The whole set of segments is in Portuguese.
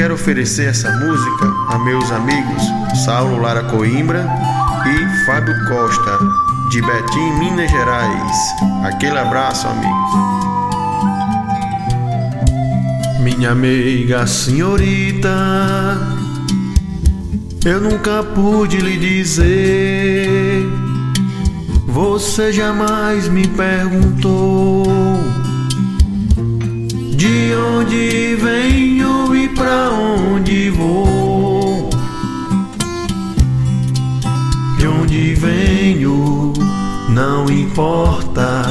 quero oferecer essa música a meus amigos Saulo Lara Coimbra e Fábio Costa, de Betim, Minas Gerais. Aquele abraço, amigos. Minha amiga senhorita, eu nunca pude lhe dizer. Você jamais me perguntou de onde venho pra onde vou. De onde venho não importa,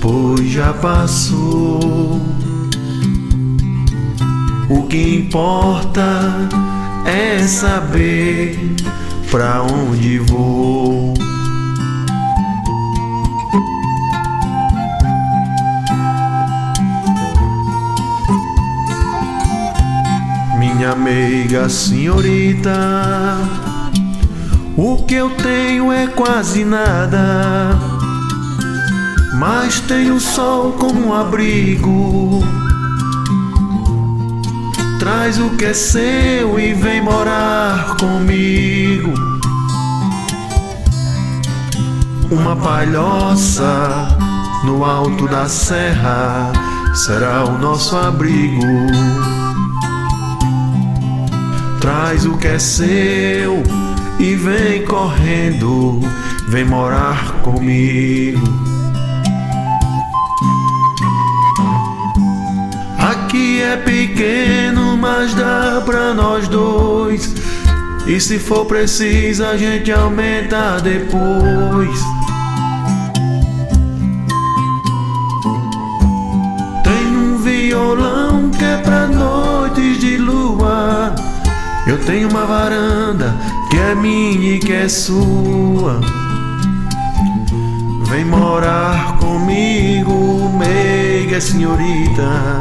pois já passou. O que importa é saber pra onde vou. Minha meiga senhorita. O que eu tenho é quase nada, mas tenho o sol como um abrigo. Traz o que é seu e vem morar comigo. Uma palhoça no alto da serra será o nosso abrigo. Traz o que é seu e vem correndo, vem morar comigo. Aqui é pequeno, mas dá pra nós dois. E se for preciso, a gente aumenta depois. Tem um violão que é pra lua. Eu tenho uma varanda que é minha e que é sua. Vem morar comigo, meiga senhorita.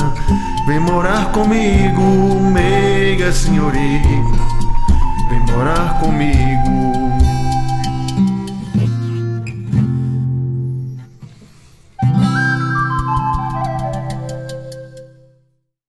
Vem morar comigo, meiga senhorita. Vem morar comigo.